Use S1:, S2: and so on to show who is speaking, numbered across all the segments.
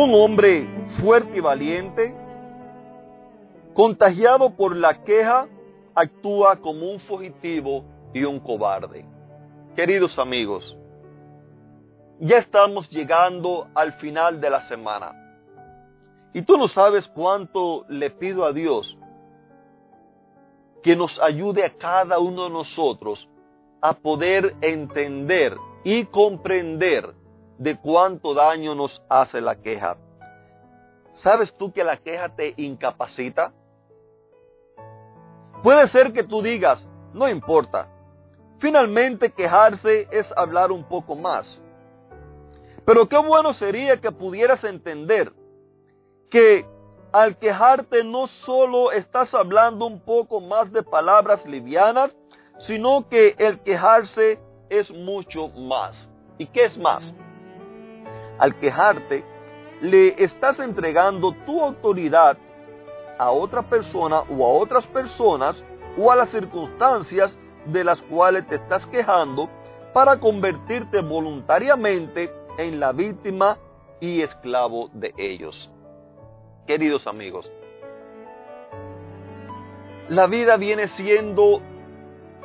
S1: Un hombre fuerte y valiente, contagiado por la queja, actúa como un fugitivo y un cobarde. Queridos amigos, ya estamos llegando al final de la semana. Y tú no sabes cuánto le pido a Dios que nos ayude a cada uno de nosotros a poder entender y comprender de cuánto daño nos hace la queja. ¿Sabes tú que la queja te incapacita? Puede ser que tú digas, no importa. Finalmente quejarse es hablar un poco más. Pero qué bueno sería que pudieras entender que al quejarte no solo estás hablando un poco más de palabras livianas, sino que el quejarse es mucho más. ¿Y qué es más? Al quejarte, le estás entregando tu autoridad a otra persona o a otras personas o a las circunstancias de las cuales te estás quejando para convertirte voluntariamente en la víctima y esclavo de ellos. Queridos amigos, la vida viene siendo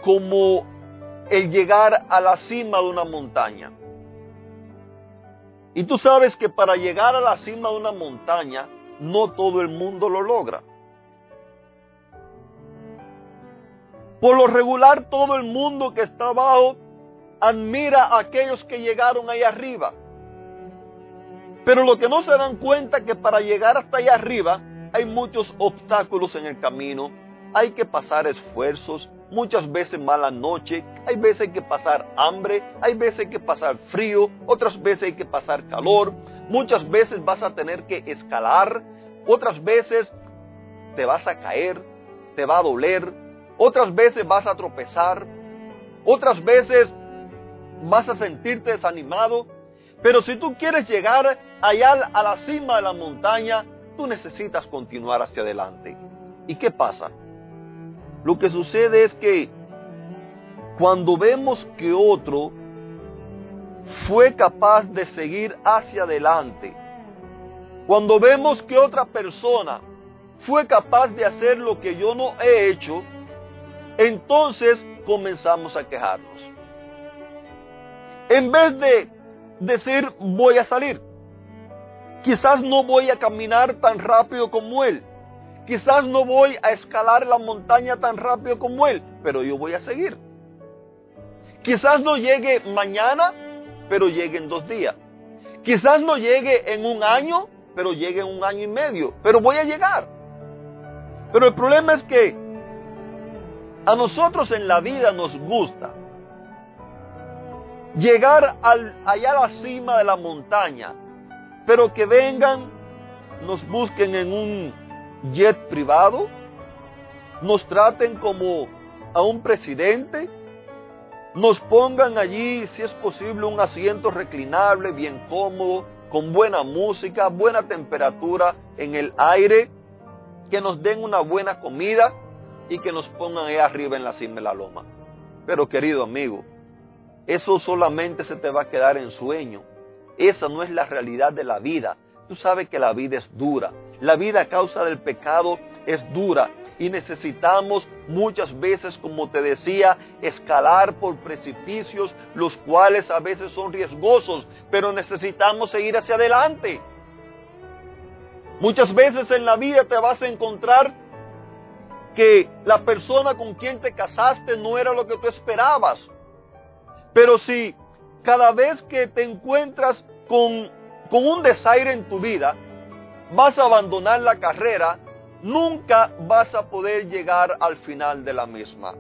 S1: como el llegar a la cima de una montaña. Y tú sabes que para llegar a la cima de una montaña, no todo el mundo lo logra. Por lo regular, todo el mundo que está abajo admira a aquellos que llegaron ahí arriba. Pero lo que no se dan cuenta es que para llegar hasta allá arriba hay muchos obstáculos en el camino, hay que pasar esfuerzos, muchas veces mala noche, hay veces que pasar hambre, hay veces que pasar frío, otras veces hay que pasar calor, muchas veces vas a tener que escalar, otras veces te vas a caer, te va a doler, otras veces vas a tropezar, otras veces vas a sentirte desanimado, pero si tú quieres llegar allá a la cima de la montaña, tú necesitas continuar hacia adelante. ¿Y qué pasa? Lo que sucede es que cuando vemos que otro fue capaz de seguir hacia adelante, cuando vemos que otra persona fue capaz de hacer lo que yo no he hecho, entonces comenzamos a quejarnos. En vez de decir voy a salir, quizás no voy a caminar tan rápido como él, Quizás no voy a escalar la montaña tan rápido como él, pero yo voy a seguir. Quizás no llegue mañana, pero llegue en dos días. Quizás no llegue en un año, pero llegue en un año y medio. Pero voy a llegar. Pero el problema es que a nosotros en la vida nos gusta llegar allá a la cima de la montaña, pero que vengan, nos busquen en un jet privado, nos traten como a un presidente, nos pongan allí, si es posible, un asiento reclinable, bien cómodo, con buena música, buena temperatura en el aire, que nos den una buena comida y que nos pongan ahí arriba en la cima de la loma. Pero querido amigo, eso solamente se te va a quedar en sueño. Esa no es la realidad de la vida. Tú sabes que la vida es dura. La vida a causa del pecado es dura y necesitamos muchas veces, como te decía, escalar por precipicios, los cuales a veces son riesgosos, pero necesitamos seguir hacia adelante. Muchas veces en la vida te vas a encontrar que la persona con quien te casaste no era lo que tú esperabas. Pero si cada vez que te encuentras con, con un desaire en tu vida, vas a abandonar la carrera, nunca vas a poder llegar al final de la misma.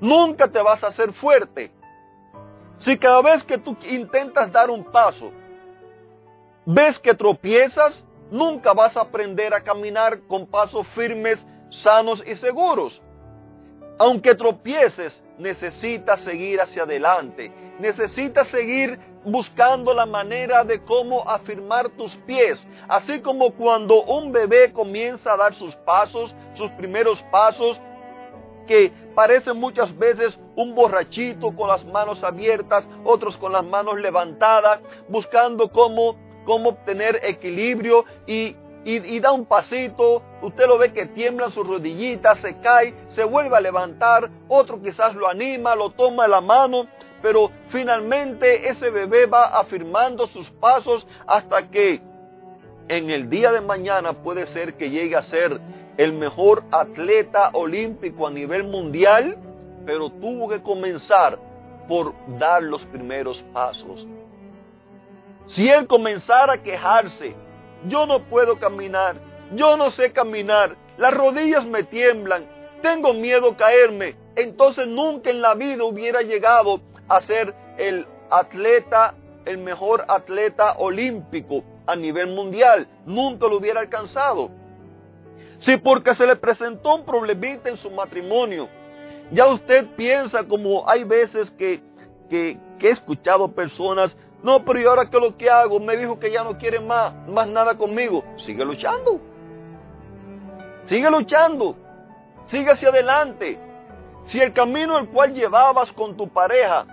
S1: Nunca te vas a hacer fuerte. Si cada vez que tú intentas dar un paso, ves que tropiezas, nunca vas a aprender a caminar con pasos firmes, sanos y seguros. Aunque tropieces, necesitas seguir hacia adelante. Necesitas seguir buscando la manera de cómo afirmar tus pies. Así como cuando un bebé comienza a dar sus pasos, sus primeros pasos, que parecen muchas veces un borrachito con las manos abiertas, otros con las manos levantadas, buscando cómo, cómo obtener equilibrio y, y, da un pasito, usted lo ve que tiembla sus rodillitas, se cae, se vuelve a levantar, otro quizás lo anima, lo toma la mano, pero finalmente ese bebé va afirmando sus pasos hasta que en el día de mañana puede ser que llegue a ser el mejor atleta olímpico a nivel mundial, pero tuvo que comenzar por dar los primeros pasos. Si él comenzara a quejarse, yo no puedo caminar, yo no sé caminar, las rodillas me tiemblan, tengo miedo caerme, entonces nunca en la vida hubiera llegado a ser el atleta, el mejor atleta olímpico a nivel mundial, nunca lo hubiera alcanzado. Si porque se le presentó un problemita en su matrimonio, ya usted piensa como hay veces que, que, he escuchado personas, no, pero ¿y ahora qué es lo que hago? Me dijo que ya no quiere más, más nada conmigo. Sigue luchando. Sigue luchando. Sigue hacia adelante. Si el camino al cual llevabas con tu pareja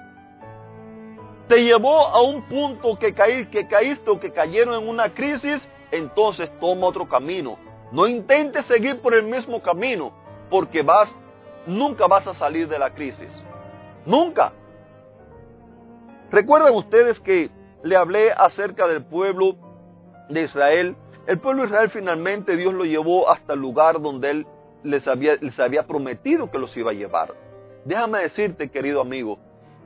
S1: te llevó a un punto que, que caíste o que cayeron en una crisis, entonces toma otro camino. No intentes seguir por el mismo camino, porque vas, nunca vas a salir de la crisis. Nunca. Recuerdan ustedes que le hablé acerca del pueblo de Israel. El pueblo de Israel finalmente Dios lo llevó hasta el lugar donde Él les había, les había prometido que los iba a llevar. Déjame decirte, querido amigo,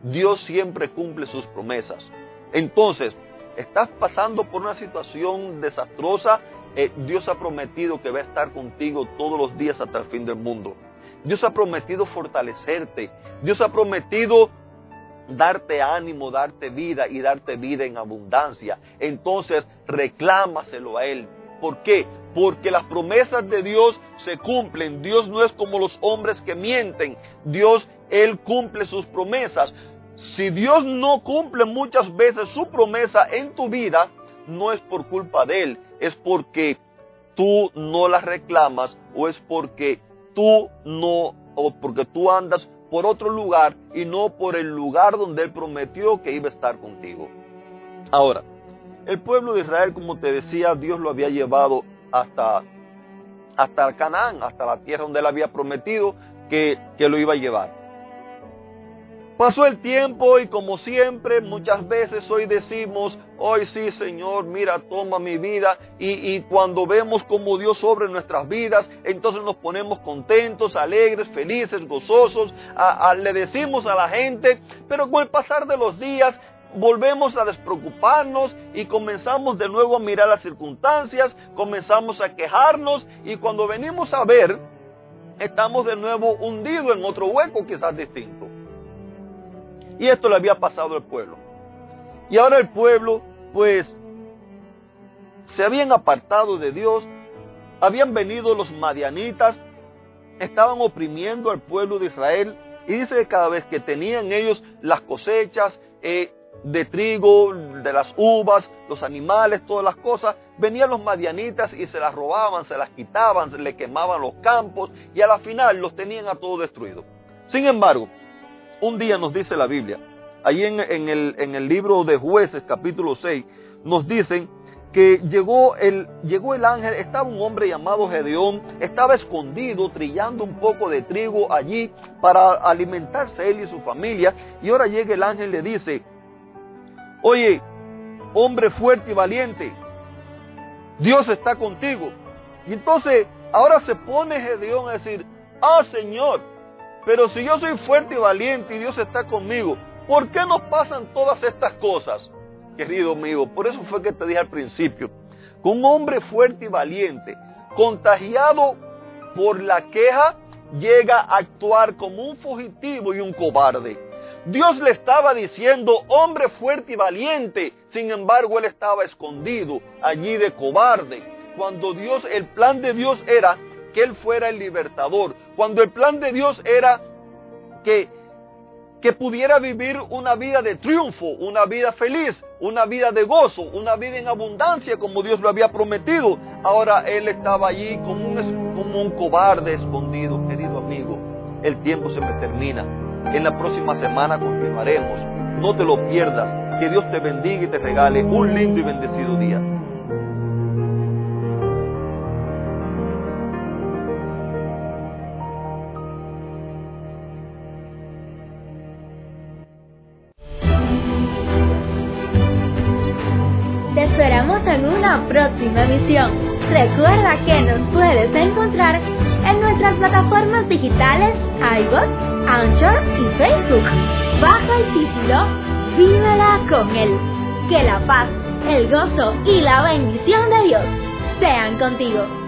S1: Dios siempre cumple sus promesas. Entonces, estás pasando por una situación desastrosa, eh, Dios ha prometido que va a estar contigo todos los días hasta el fin del mundo. Dios ha prometido fortalecerte. Dios ha prometido darte ánimo, darte vida y darte vida en abundancia. Entonces reclámaselo a Él. ¿Por qué? Porque las promesas de Dios se cumplen. Dios no es como los hombres que mienten. Dios, Él cumple sus promesas. Si Dios no cumple muchas veces su promesa en tu vida, no es por culpa de Él, es porque tú no las reclamas o es porque tú no, o porque tú andas por otro lugar y no por el lugar donde Él prometió que iba a estar contigo. Ahora, el pueblo de Israel, como te decía, Dios lo había llevado hasta, hasta Canaán, hasta la tierra donde Él había prometido que, que lo iba a llevar. Pasó el tiempo y como siempre, muchas veces hoy decimos, hoy sí Señor, mira, toma mi vida. Y, cuando vemos como Dios sobre nuestras vidas, entonces nos ponemos contentos, alegres, felices, gozosos. le decimos a la gente, pero con el pasar de los días volvemos a despreocuparnos y comenzamos de nuevo a mirar las circunstancias, comenzamos a quejarnos y cuando venimos a ver, estamos de nuevo hundidos en otro hueco quizás distinto. Y esto le había pasado al pueblo. Y ahora el pueblo, pues, se habían apartado de Dios, habían venido los madianitas, estaban oprimiendo al pueblo de Israel. Y dice que cada vez que tenían ellos las cosechas eh, de trigo, de las uvas, los animales, todas las cosas, venían los madianitas y se las robaban, se las quitaban, se le quemaban los campos y a la final los tenían a todo destruido. Sin embargo, un día nos dice la Biblia, ahí en, el, libro de jueces capítulo 6, nos dicen que llegó el, llegó el ángel, estaba un hombre llamado Gedeón, estaba escondido trillando un poco de trigo allí para alimentarse él y su familia, y ahora llega el ángel y le dice, oye, hombre fuerte y valiente, Dios está contigo. Y entonces ahora se pone Gedeón a decir, ah Señor, pero si yo soy fuerte y valiente y Dios está conmigo, ¿por qué nos pasan todas estas cosas? Querido amigo, por eso fue que te dije al principio, que un hombre fuerte y valiente, contagiado por la queja, llega a actuar como un fugitivo y un cobarde. Dios le estaba diciendo, hombre fuerte y valiente. Sin embargo, él estaba escondido allí de cobarde. Cuando Dios, el plan de Dios era que él fuera el libertador. Cuando el plan de Dios era que, que pudiera vivir una vida de triunfo, una vida feliz, una vida de gozo, una vida en abundancia como Dios lo había prometido. Ahora él estaba allí como un, como un cobarde escondido, querido amigo. El tiempo se me termina. En la próxima semana continuaremos. No te lo pierdas. Que Dios te bendiga y te regale un lindo y bendecido día.
S2: Recuerda que nos puedes encontrar en nuestras plataformas digitales iVoox, Anchor y Facebook. Bajo el título Vívela con Él. Que la paz, el gozo y la bendición de Dios sean contigo.